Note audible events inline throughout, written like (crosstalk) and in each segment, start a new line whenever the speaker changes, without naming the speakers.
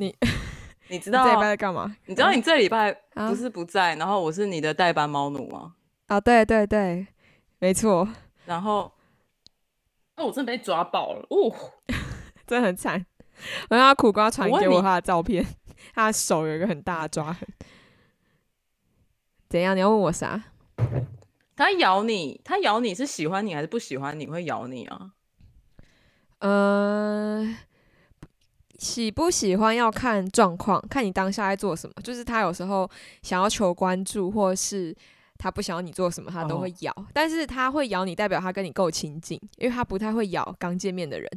你
你知道
这礼拜在干嘛？
你知道你这礼拜
啊
不是不在，然后我是你的代班猫奴吗？
啊，对对对，没错，
然后，哦，我真的被抓爆了，哦，(laughs)
真的很惨。我让他苦瓜传给我他的照片，他的手有一个很大的抓痕。怎样？你要问我啥？
他咬你，他咬你是喜欢你还是不喜欢你会咬你啊？
呃，喜不喜欢要看状况，看你当下在做什么。就是他有时候想要求关注，或是他不想要你做什么，他都
哦
会咬。但是他会咬你，代表他跟你够亲近，因为他不太会咬刚见面的人。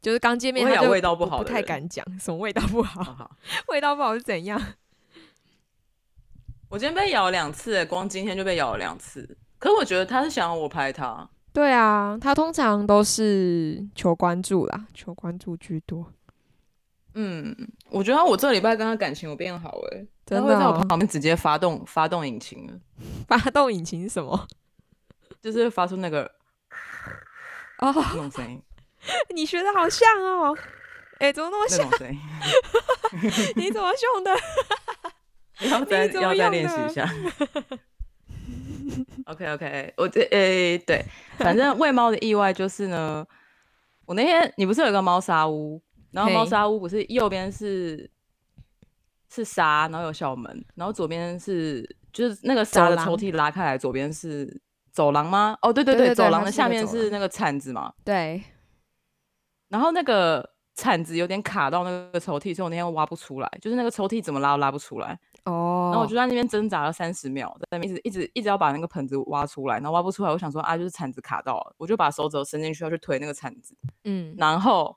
就是刚见面
味道不好不
太敢讲什么味道不好，味道不好是怎样？
我今天被咬了两次，欸光今天就被咬了两次。可是我觉得他是想要我拍他，
对啊，他通常都是求关注啦，求关注居多。
嗯，我觉得我这礼拜跟他感情有变好哎、他
真的哦
会在我旁边直接发动发动引擎了，(laughs)
发动引擎是什么？
就是发出那个 (laughs)
哦，
那种声音，
你学的好像哦。(laughs) 哎、怎么那么像？你怎么用的？
要再要再练习一下。(laughs) OK OK，我这诶、对，反正喂猫的意外就是呢，我那天你不是有一个猫砂屋，然后猫
嘿
砂屋不是右边是是沙，然后有小门，然后左边是就是那个沙的抽屉拉开来，左边是走廊吗？哦，对对
对
走廊的下面是那个铲子嘛，
对，
然后那个铲子有点卡到那个抽屉，所以我那天挖不出来，就是那个抽屉怎么拉都拉不出来。
哦，
然后我就在那边挣扎了三十秒，在那边一直一直一直要把那个盆子挖出来，然后挖不出来，我想说啊，就是铲子卡到了，我就把手指头伸进去要去推那个铲子，
嗯，
然后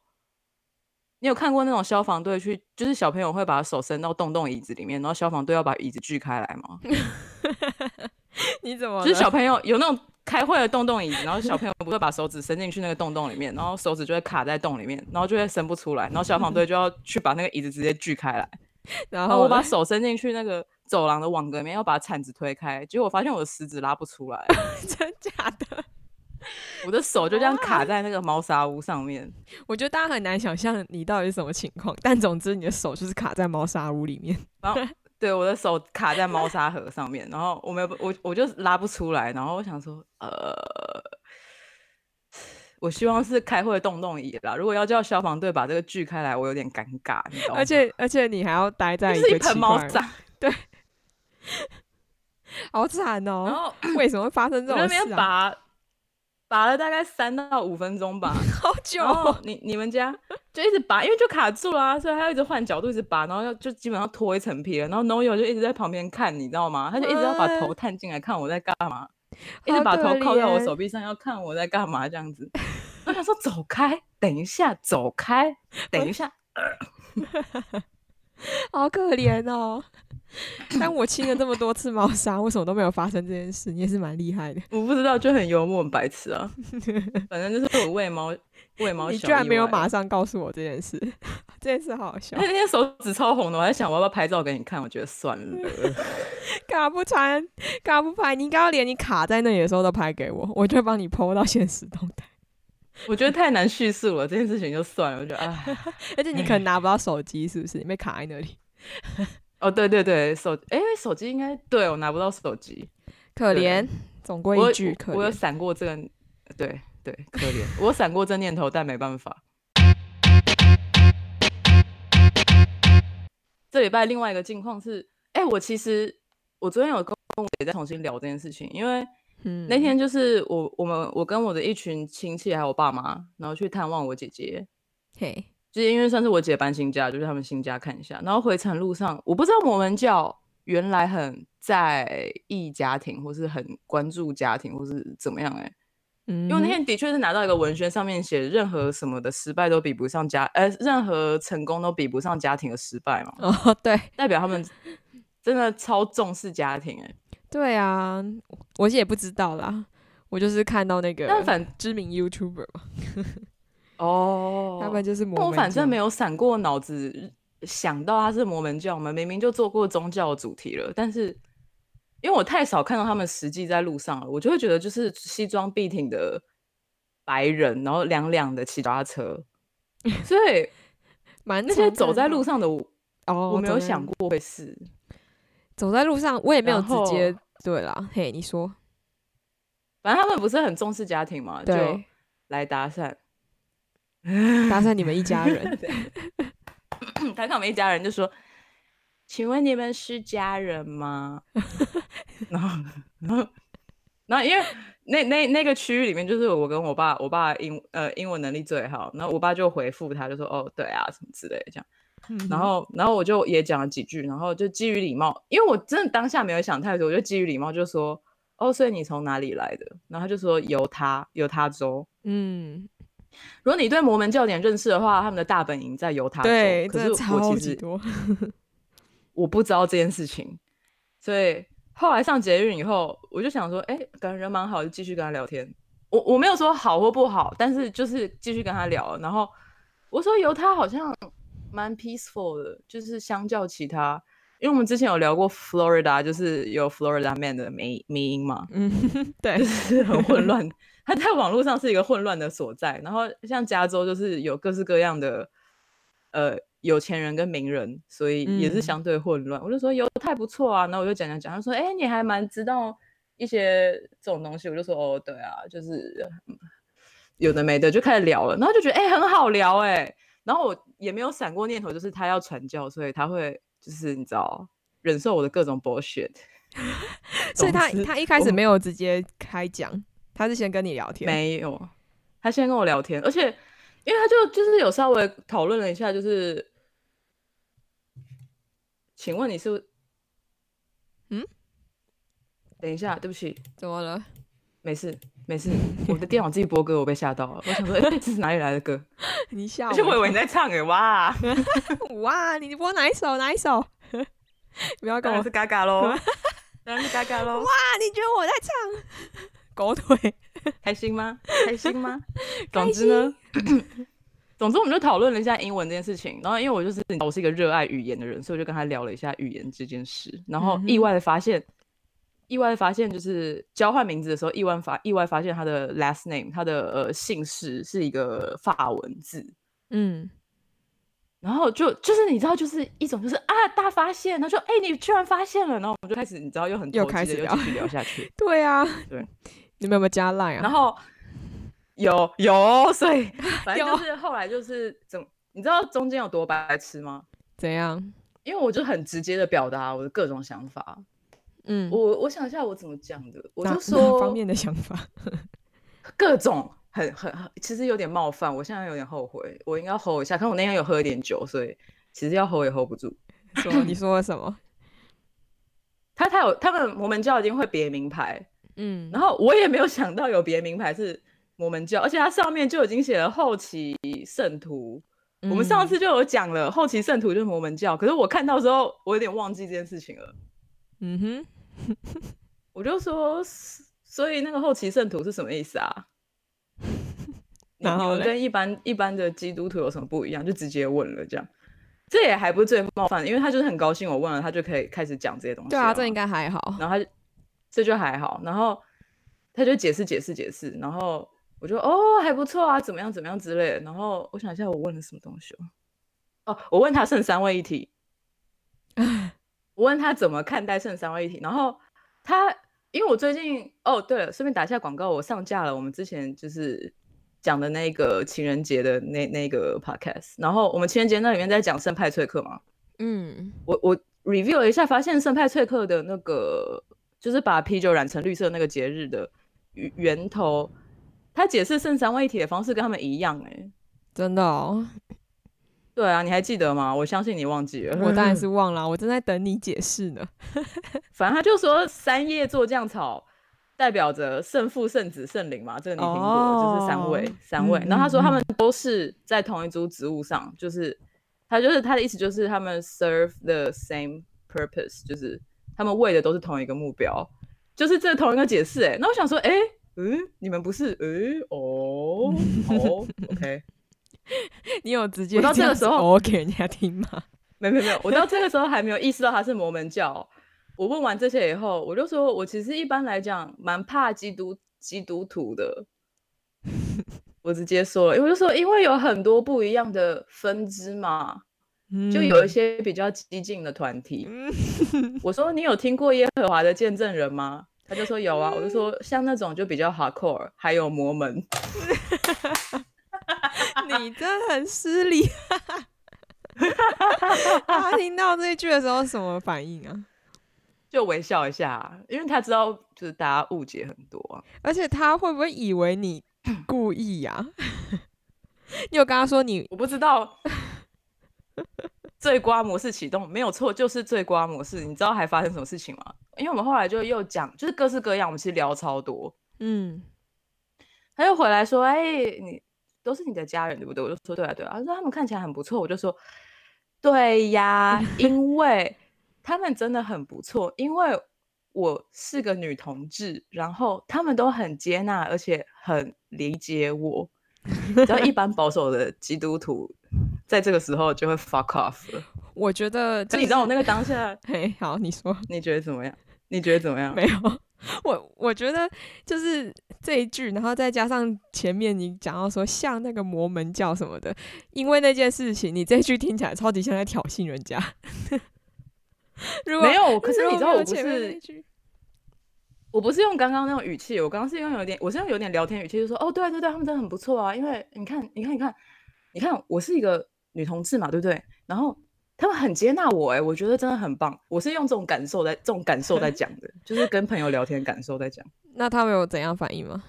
你有看过那种消防队去，就是小朋友会把手伸到洞洞椅子里面，然后消防队要把椅子锯开来吗？(laughs)
你怎么？
就是小朋友有那种开会的洞洞椅子，然后小朋友不会把手指伸进去那个洞洞里面，然后手指就会卡在洞里面，然后就会伸不出来，然后消防队就要去把那个椅子直接锯开来。(laughs)
然
然后我把手伸进去那个走廊的网格里面，要把铲子推开，结果我发现我的食指拉不出来，(laughs)
真假的，(laughs)
我的手就这样卡在那个猫砂屋上面。
我觉得大家很难想象你到底是什么情况，但总之你的手就是卡在猫砂屋里面。
然后对我的手卡在猫砂盒上面，然后我没有我我就拉不出来，然后我想说，呃，我希望是开会动动椅啦。如果要叫消防队把这个锯开来，我有点尴尬？
而且而且你还要待在
就是一
个奇
盆猫
怪的
砂，
好惨哦
然
哦！
后
为什么会发生这
我在那边
种事啊？
拔拔了大概三到五分钟吧。(laughs)
好久
你你们家就一直拔，因为就卡住了啊，所以他要一直换角度，一直拔，然后要就基本上脱一层皮了。然后 No 友就一直在旁边看，你知道吗？他就一直要把头探进来看我在干嘛，一直把头靠在我手臂上要看我在干嘛这样子。(laughs) 我想说走开，等一下，走开，等一下。(laughs)
好可怜哦。但我亲了这么多次猫砂，为什么都没有发生这件事？你也是蛮厉害的。
我不知道，就很幽默，很白痴啊。(laughs) 反正就是我喂猫，喂猫。
你居然没有马。上告诉我这件事，这件事好好笑
那。天手指超红的，我还想我要不要拍照给你看，我觉得算了。(laughs)
干嘛不传？干嘛不拍？你应该要连你卡在那里的时候都拍给我，(laughs) 我就会帮你 PO 到现实动态。(laughs)
我觉得太难叙述了，这件事情就算了。我觉得啊。
而且你可能拿不到手机，是不是？你被卡在那里，
哦，对对对，手哎、手机应该对我拿不到手机，
可怜，总归
我
一句可
我我有
怜。
闪过这个，对对，可怜，我有闪过这念头，但没办法。这礼拜另外一个境况是，哎、我其实我昨天有跟我姐在重新聊这件事情，因为
嗯
那天就是我我们我跟我的一群亲戚还有我爸妈，然后去探望我姐姐，
嘿，
就是因为算是我姐搬新家，就是他们新家看一下。然后回程路上，我不知道摩门教原来很在意家庭，或是很关注家庭，或是怎么样、欸？哎，
嗯
因为那天的确是拿到一个文宣，上面写任何什么的失败都比不上家，呃，任何成功都比不上家庭的失败嘛，
哦，对
代表他们真的超重视家庭、欸，哎，
对啊，我也不知道啦，我就是看到那个
但反
知名 YouTuber 嘛，(laughs)
哦，
他们就是摩门
我反正没有闪过脑子想到他是摩门教，我们明明就做过宗教主题了，但是因为我太少看到他们实际在路上了，我就会觉得就是西装笔挺的白人，然后两两的骑脚踏车，所以 (laughs)
蛮
那些走在路上的我，
哦，
我没有想过会是。
走在路上，我也没有直接对啦。嘿，你说
反正他们不是很重视家庭嘛，就
对，
来搭讪。(laughs)
搭讪你们一家人，(laughs) (coughs)
他看我们一家人就说：“请问你们是家人吗？” (laughs) 然后，然后，然后因为那那那个区域里面，就是我跟我爸，我爸英呃英文能力最好，然后我爸就回复他，就说：“哦，对啊，什么之类的这样。”
嗯
然后，然后我就也讲了几句，然后就基于礼貌，因为我真的当下没有想太多，我就基于礼貌就说：“哦，所以你从哪里来的？”然后他就说：“犹他，犹他州。”
嗯，
如果你对摩门教点认识的话，他们的大本营在犹他州。
对，
可是我其
多，
我不知道这件事情，所以后来上捷运以后，我就想说，哎、感觉人蛮好，就继续跟他聊天。我我没有说好或不好，但是就是继续跟他聊。然后我说犹他好像蛮 peaceful 的，就是相较其他，因为我们之前有聊过 Florida，就是有 Florida Man 的迷迷音嘛，
嗯，(laughs) 对
就，是很混乱。它在网络上是一个混乱的所在，然后像加州就是有各式各样的呃有钱人跟名人，所以也是
嗯
相对混乱。我就说犹太不错啊，然后我就讲讲讲，他说哎、你还蛮知道一些这种东西，我就说哦对啊，就是嗯有的没的就开始聊了，然后就觉得哎、很好聊哎、然后我也没有闪过念头，就是他要传教，所以他会就是你知道忍受我的各种 bullshit。(laughs)
所以他他一开始没有直接开讲，他是先跟你聊天，
没有，他先跟我聊天，而且因为他就就是有稍微讨论了一下，就是，请问你是？
嗯？
等一下，对不起，
怎么了？
没事没事，我的电脑自己播歌，我被吓到了。我想说，哎、这是哪里来的歌？(laughs)
你吓
而且我以为你在唱哎，哇！(laughs)
哇，你播哪一首？哪一首？(laughs) 不要跟我
是嘎嘎喽，当然是嘎嘎喽。
哇！你觉得我在唱狗腿？
开心吗？开心吗？总之呢，总之我们就讨论了一下英文这件事情。然后因为我就是我是一个热爱语言的人，所以我就跟他聊了一下语言这件事。然后意外的发现，意外的发现就是交换名字的时候，意外发意外发现他的 last name，他的呃姓氏是一个法文字。
嗯，
然后就就是你知道，就是一种就是啊大发现，他说哎、你居然发现了，然后我们就开始你知道又很
又
投
开始聊
又继续聊下去。(laughs)
对啊，
对，
你们有没有加 line 啊？
然后有有，所以 (laughs) 反正就是后来就是怎，你知道中间有多白痴吗？
怎样？
因为我就很直接的表达我的各种想法。
嗯，
我我想一下我怎么讲的，我就说
方面的想法？(laughs)
各种很很很，其实有点冒犯，我现在有点后悔，我应该 hold 一下。可是我那天有喝一点酒，所以其实要 hold 也 hold 不住。
说你 (laughs) 说了什么？
他他有他们摩门教已经会别名牌，
嗯，
然后我也没有想到有别名牌是摩门教，而且它上面就已经写了后期圣徒。我们上
嗯
次就有讲了，后期圣徒就是摩门教，可是我看到之后，我有点忘记这件事情了。
嗯哼，(laughs)
我就说，所以那个后期圣徒是什么意思啊？(laughs)
然后
跟一般一般的基督徒有什么不一样？就直接问了这样，这也还不是最冒犯的，因为他就是很高兴我问了，他就可以开始讲这些东西。
对啊，这应。该还好。
然后他就这就还好，然后他就解释解释解释，然后我就哦还不错啊，怎么样怎么样之类的。然后我想一下，我问了什么东西哦？哦，我问他剩三位一体，(laughs) 我问他怎么看待圣三位一体，然后他因为我最近哦对了，顺便打一下广告，我上架了我们之前就是讲的那个情人节的那那个 podcast，然后我们情人节那里面在讲圣派翠克嘛，
嗯，
我我 review 了一下，发现圣派翠克的那个就是把啤酒染成绿色那个节日的源源头，他解释圣三位一体的方式跟他们一样、欸，
真的哦，
对啊，你还记得吗？我相信你忘记了。
我当然是 (laughs) 忘了，我正在等你解释呢。(laughs)
反正他就说三叶做酱草代表着圣父、圣子、圣灵嘛，这个你听过，就是三位
哦
三位。
嗯
然后他说
嗯
他们都是在同一株植物上，就是他就是他的意思就是他们 serve the same purpose，就是他们为的都是同一个目标，就是这同一个解释。哎，那我想说，哎、嗯，你们不是，哎、哦，哦，(laughs) OK，(laughs)
你有直接
我到这个时候
我给人家听吗？(laughs)
没有没有没有，我到这个时候还没有意识到他是摩门教。我问完这些以后，我就说我其实一般来讲蛮怕基督基督徒的。我直接说了，因为我就说，因为有很多不一样的分支嘛，就有一些比较激进的团体。(laughs) 我说你有听过耶和华的见证人吗？他就说有啊。我就说像那种就比较 hardcore，还有摩门。
你真的很失礼。(laughs) 他听到这一句的时候什么反应啊？
就微笑一下，因为他知道就是大家误解很多啊。
而且他会不会以为你 (coughs) 故意呀？(laughs) 你有跟他说你？
我不知道。(laughs) 最瓜模式启动没有错，就是最瓜模式。你知道还发生什么事情吗？因为我们后来就又讲，就是各式各样，我们其实聊超多。嗯，他又回来说：“哎，你都是你的家人对不对？”我就说：“对啊，对啊。”他说：“他们看起来很不错。”我就说：“对呀，因为 (laughs) 他们真的很不错，因为我是个女同志，然后他们都很接纳，而且很理解我。只要一般保守的基督徒。”在这个时候就会 fuck off 了。
我觉得，
你知道我那个当下，(laughs)
嘿，好，你说，
你觉得怎么样？你觉得怎么样？(laughs)
没有，我我觉得就是这一句，然后再加上前面你讲到说像那个魔门教什么的，因为那件事情，你这句听起来超级像在挑衅人家。(laughs)
没有，可是你知道我不是，我不是用刚刚那种语气，我刚刚是用有点，我是用有点聊天语气，就说哦，对啊，对对，他们真的很不错啊，因为你看，你看，你看，你看，我是一个。女同志嘛，对不对？然后他们很接纳我，哎，我觉得真的很棒。我是用这种感受在这种感受在讲的，就是跟朋友聊天感受在讲。(laughs)
那他们有怎样反应吗？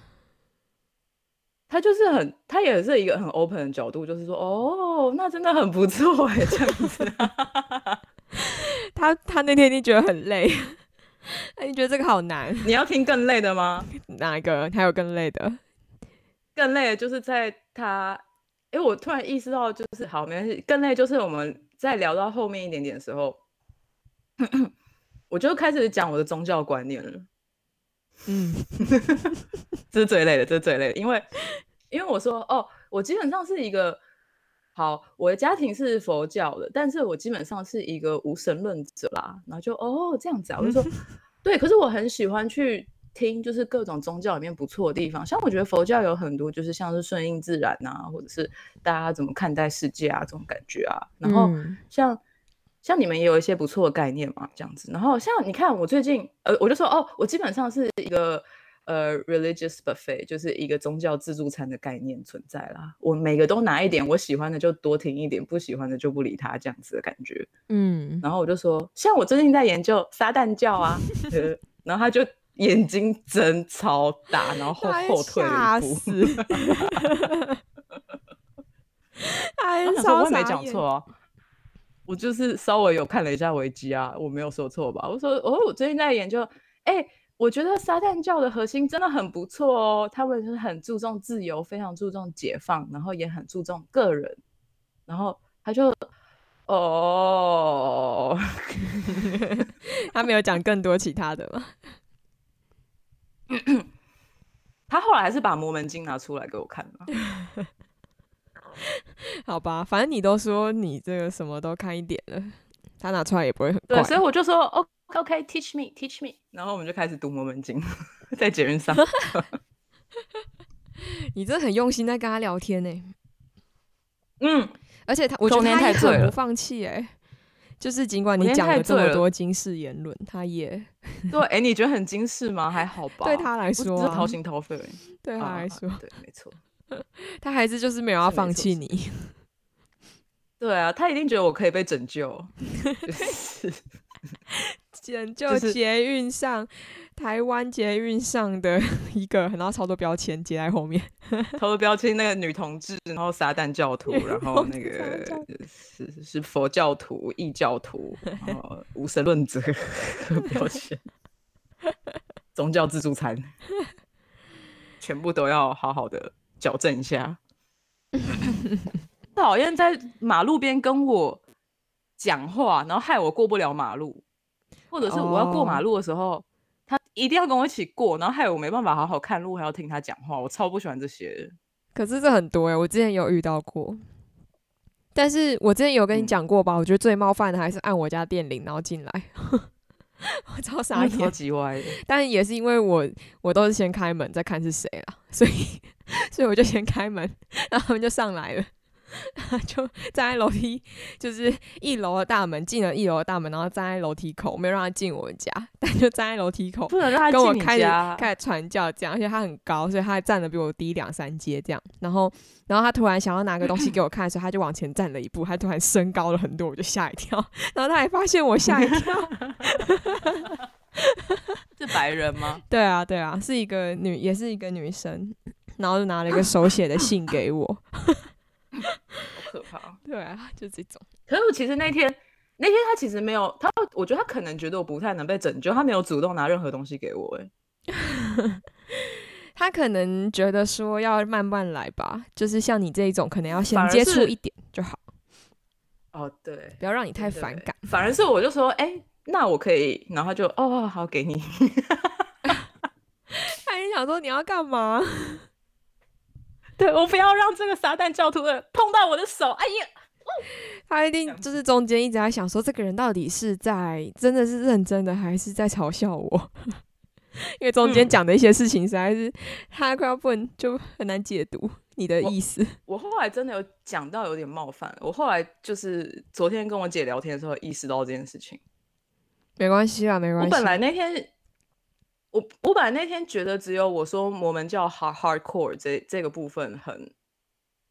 他就是很，他也是一个很 open 的角度，就是说，哦，那真的很不错，哎，这样子。(laughs)
他他那天一定觉得很累，哎，你觉得这个好难？
你要听更累的吗？(laughs)
哪一个？还有更累的？
更累的就是在他。因为我突然意识到，就是好没关系。更累就是我们在聊到后面一点点的时候，我就开始讲我的宗教观念了。嗯，这是最累的，这是最累的，因为因为我说哦，我基本上是一个好，我的家庭是佛教的，但是我基本上是一个无神论者啦。然后就哦这样子啊，我就说 (laughs) 对，可是我很喜欢去。听就是各种宗教里面不错的地方，像我觉得佛教有很多就是像是顺应自然啊，或者是大家怎么看待世界啊这种感觉啊。然后像像你们也有一些不错的概念嘛，这样子。然后像你看我最近呃，我就说哦，我基本上是一个呃 religious buffet，就是一个宗教自助餐的概念存在啦。我每个都拿一点，我喜欢的就多听一点，不喜欢的就不理他这样子的感觉。嗯，然后我就说，像我最近在研究撒旦教啊，(laughs) 然后他就。眼睛睁超大，然后后后退一步。
哎，(laughs)
我没讲错啊，我就是稍微有看了一下维基啊，我没有说错吧？我说哦，我最近在研究，哎，我觉得撒旦教的核心真的很不错哦，他们就是很注重自由，非常注重解放，然后也很注重个人。然后他就哦，(laughs)
他没有讲更多其他的吗？(clears throat)
他后来还是把《魔门经》拿出来给我看了。(laughs)
好吧，反正你都说你这个什么都看一点了，他拿出来也不会很对。
所以我就说 OK，Teach me，Teach me。然后我们就开始读《魔门经》(laughs) 在节目上。(laughs)
你真的很用心在跟他聊天呢。嗯，而且他，我觉得他很不放弃哎。就是尽管你讲了这么多惊世言论，他也
对。哎，你觉得很惊世吗？还好吧。
对他来说，
是掏心掏肺。(laughs)
对他来说，
对，没错。(laughs)
他还是就是没有要放弃你。
对啊，他一定觉得我可以被拯救。(laughs)
拯救捷运上。台湾捷运上的 (laughs) 一个，然后超多标签接在后面，(laughs)
超多标签，那个女同志，然后撒旦教徒，(laughs) 然后那个是是佛教徒、异教徒，然后无神论者标签，宗教自助餐，全部都要好好的矫正一下。讨厌在马路边跟我讲话，然后害我过不了马路，或者是我要过马路的时候。他一定要跟我一起过，然后害我没办法好好看路，还要听他讲话，我超不喜欢这些。
可是这很多哎，我之前有遇到过。但是我之前有跟你讲过吧？我觉得最冒犯的还是按我家电铃然后进来，(laughs) 我超傻眼，
超级歪。
但也是因为我我都是先开门再看是谁了，所以 (laughs) 所以我就先开门，然后他们就上来了。(laughs) 就站在楼梯，就是一楼的大门，进了一楼的大门，然后站在楼梯口，没有让他进我们家，但就站在楼梯口，
不能让他
跟我开始
家。
开始传教这样，而且他很高，所以他还站的比我低两三阶这样。然后，然后他突然想要拿个东西给我看的时候，他就往前站了一步，他突然升高了很多，我就吓一跳。然后他还发现我吓一跳，(laughs)
是白人吗？(laughs)
对啊，对啊，是一个女，也是一个女生，然后就拿了一个手写的信给我。(laughs)
好可怕。
对啊，就这种。
可是我其实那天那天他其实没有他，我觉得他可能觉得我不太能被拯救，他没有主动拿任何东西给我、欸。(laughs)
他可能觉得说要慢慢来吧，就是像你这一种，可能要先接触一点就好，
哦，对，
不要让你太反感。
反而是我就说，哎、那我可以，然后他就哦，好给你。(laughs)
他也想说你要干嘛？
对我不要让这个撒旦教徒的碰到我的手。哎呀，(laughs)
他一定就是中间一直在想说，这个人到底是在真的是认真的，还是在嘲笑我？(laughs) 因为中间
嗯
讲的一些事情实在是他快要不能就很难解读你的意思。
我后来真的有讲到有点冒犯。我后来就是昨天跟我姐聊天的时候意识到这件事情。
没关系啦，没关系。
我本来那天，我我本来那天觉得只有我说摩门教 hard hardcore 这这个部分很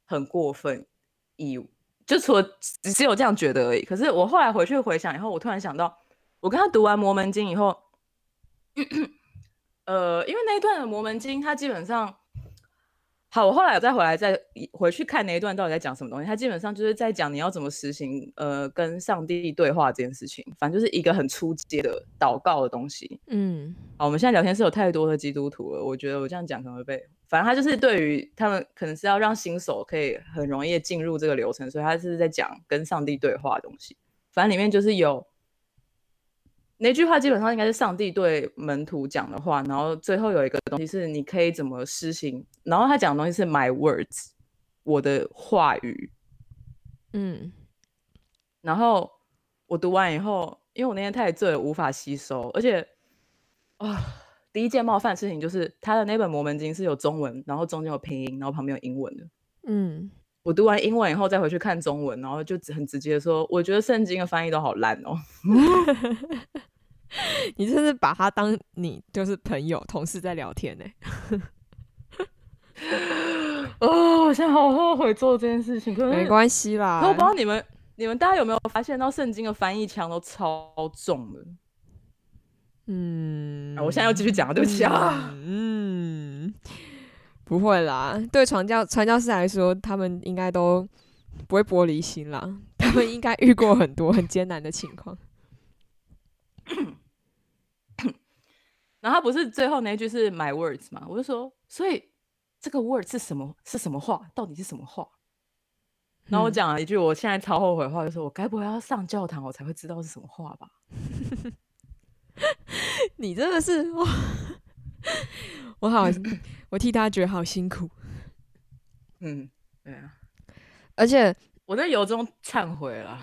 很过分，以就除了只有这样觉得而已。可是我后来回去回想以后，我突然想到，我跟他读完摩门经以后，(clears throat) 呃，因为那一段的摩门经，它基本上。好，我后来再回来再回去看那一段到底在讲什么东西。他基本上就是在讲你要怎么实行呃跟上帝对话这件事情，反正就是一个很出街的祷告的东西。
嗯
好，我们现在聊天是有太多的基督徒了，我觉得我这样讲可能会被，反正他就是对于他们可能是要让新手可以很容易地进入这个流程，所以他是在讲跟上帝对话的东西。反正里面就是有那句话，基本上应该是上帝对门徒讲的话，然后最后有一个东西是你可以怎么施行，然后他讲的东西是 my words，我的话语，
嗯。
然后我读完以后，因为我那天太醉了，无法吸收，而且啊，第一件冒犯的事情就是他的那本《摩门经》是有中文，然后中间有拼音，然后旁边有英文的。
嗯，
我读完英文以后再回去看中文，然后就只很直接地说，我觉得圣经的翻译都好烂哦。(laughs)
你真是把他当你就是朋友、同事在聊天呢、(laughs)
哦，我现在好后悔做这件事情。可是
没关系啦
可我不知道你们你们大家有没有发现到圣经的翻译腔都超重的？
嗯
啊，我现在要继续讲了，对不起啊。
嗯，不会啦。对传教传教士来说，他们应该都不会玻璃心啦。他们应该遇过很多很艰难的情况。
然后他不是最后那句是 my words 嘛？我就说，所以这个 word 是什么？是什么话？到底是什么话？然后我
嗯
讲了一句我现在超后悔的话，就是我该不会要上教堂我才会知道是什么话吧？(laughs)
你真的是哇，我好，(laughs) 我替他觉得好辛苦，
嗯，对啊，
而且
我在由衷忏悔了。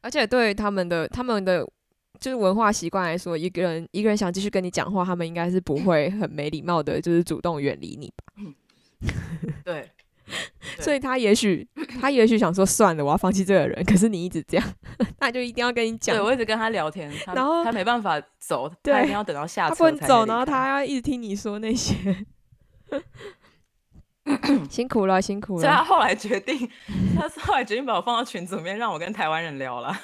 而且对他们的他们的就是文化习惯来说，一个人一个人想继续跟你讲话，他们应该是不会很没礼貌的，就是主动远离你吧。
对 (laughs)
所以他也许 (laughs) 他也许想说算了，我要放弃这个人，可是你一直这样，(laughs) 那就一定要跟你讲
对，我一直跟他聊天，他
然后
他没办法走，他一定要等到下
他不能走，然后他要一直听你说那些，(coughs) 辛苦了，辛苦了。
所以他后来决定，他后来决定把我放到群组里面，让我跟台湾人聊了。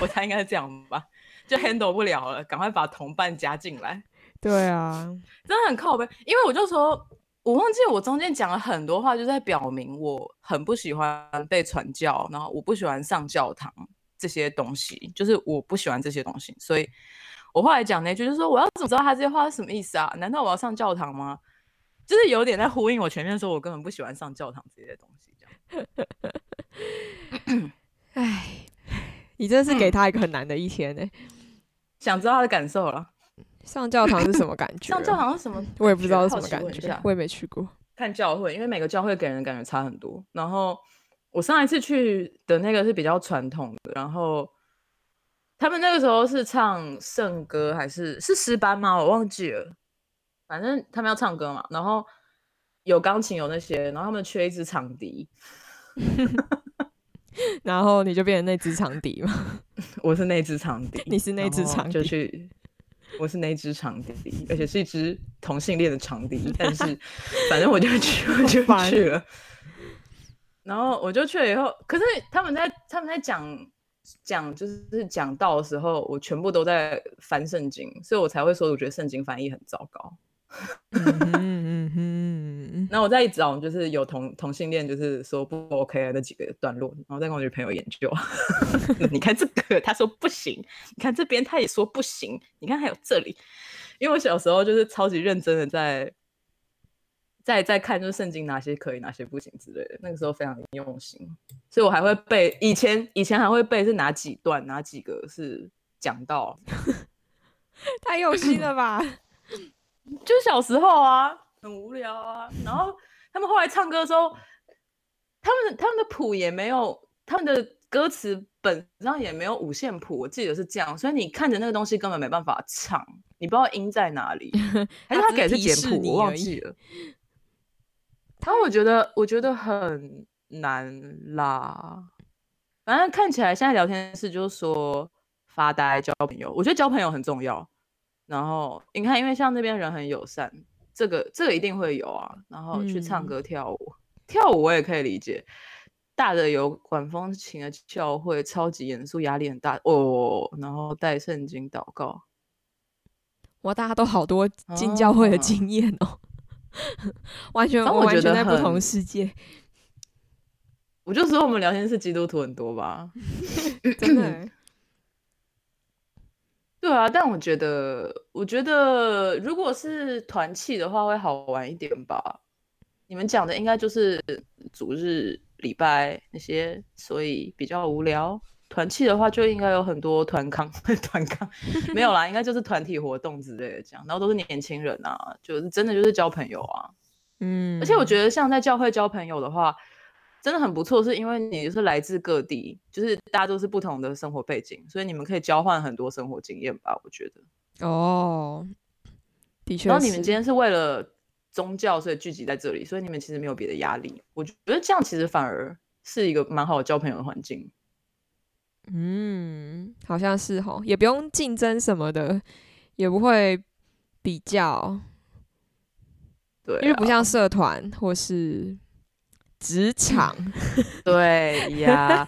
我猜应该是这样吧，就 handle 不了了，赶快把同伴加进来，
对啊，
真的很靠背。因为我就说，我忘记我中间讲了很多话，就在表明我很不喜欢被传教，然后我不喜欢上教堂这些东西，就是我不喜欢这些东西，所以我后来讲那句就是说，我要怎么知道他这些话是什么意思啊？难道我要上教堂吗？就是有点在呼应我前面说我根本不喜欢上教堂这些东西，这样。(coughs)
哎，你真的是给他一个很难的一天呢、
想知道他的感受了。
上教堂是什么感觉？
上教堂是什么？
我也不知道是什么感觉我也没去过。
看教会，因为每个教会给人的感觉差很多。然后我上一次去的那个是比较传统的，然后他们那个时候是唱圣歌还是是诗班吗？我忘记了。反正他们要唱歌嘛，然后有钢琴有那些，然后他们缺一支长笛，(laughs)
然后你就变成那支长笛嘛？(laughs)
我是那支长笛，(laughs)
你是那支长笛，
就去。我是那只长笛，而且是一只同性恋的长笛，但是反正我就去，我就去了。然后我就去了以后，可是他们在他们在讲讲就是讲道的时候，我全部都在翻圣经，所以我才会说我觉得圣经翻译很糟糕。嗯哼，然后我再一找，就是有同同性恋，就是说不 OK 的那几个段落，然后再跟我女朋友研究。(laughs) 你看这个，他说不行；你看这边，他也说不行。你看还有这里，因为我小时候就是超级认真的在在在看，就是圣经哪些可以，哪些不行之类的。那个时候非常用心，所以我还会背。以前以前还会背是哪几段，哪几个是讲到，
太用心了吧。
就小时候啊，很无聊啊。然后他们后来唱歌的时候，他们他们的谱也没有，他们的歌词本上也没有五线谱，我记得是这样。所以你看着那个东西根本没办法唱，你不知道音在哪里，(laughs) 还是他给的是简谱，我忘记了。(laughs) 他我觉得我觉得很难啦。反正看起来现在聊天室就是说发呆交朋友，我觉得交朋友很重要。然后你看，因为像那边人很友善，这个这个一定会有啊。然后去唱歌跳舞，跳舞我也可以理解。大的有管风琴的教会，超级严肃，压力很大哦。然后带圣经祷告，
哇，大家都好多进教会的经验哦，(laughs) 完全完全在不同世界。(laughs)
我就说我们聊天是基督徒很多吧，(laughs)
真的。
对啊，但我觉得，我觉得如果是团契的话，会好玩一点吧。你们讲的应该就是主日礼拜那些，所以比较无聊。团契的话，就应该有很多团康，(laughs) 团康没有啦，应该就是团体活动之类的这样。然后都是年轻人啊，就是真的就是交朋友啊。嗯，而且我觉得像在教会交朋友的话。真的很不错，是因为你是来自各地，就是大家都是不同的生活背景，所以你们可以交换很多生活经验吧？我觉得
哦，的确。
然后你们今天是为了宗教，所以聚集在这里，所以你们其实没有别的压力。我觉得这样其实反而是一个蛮好的交朋友的环境。
嗯，好像是哈，也不用竞争什么的，也不会比较，
对，
因为不像社团或是。职场，(laughs)
对呀。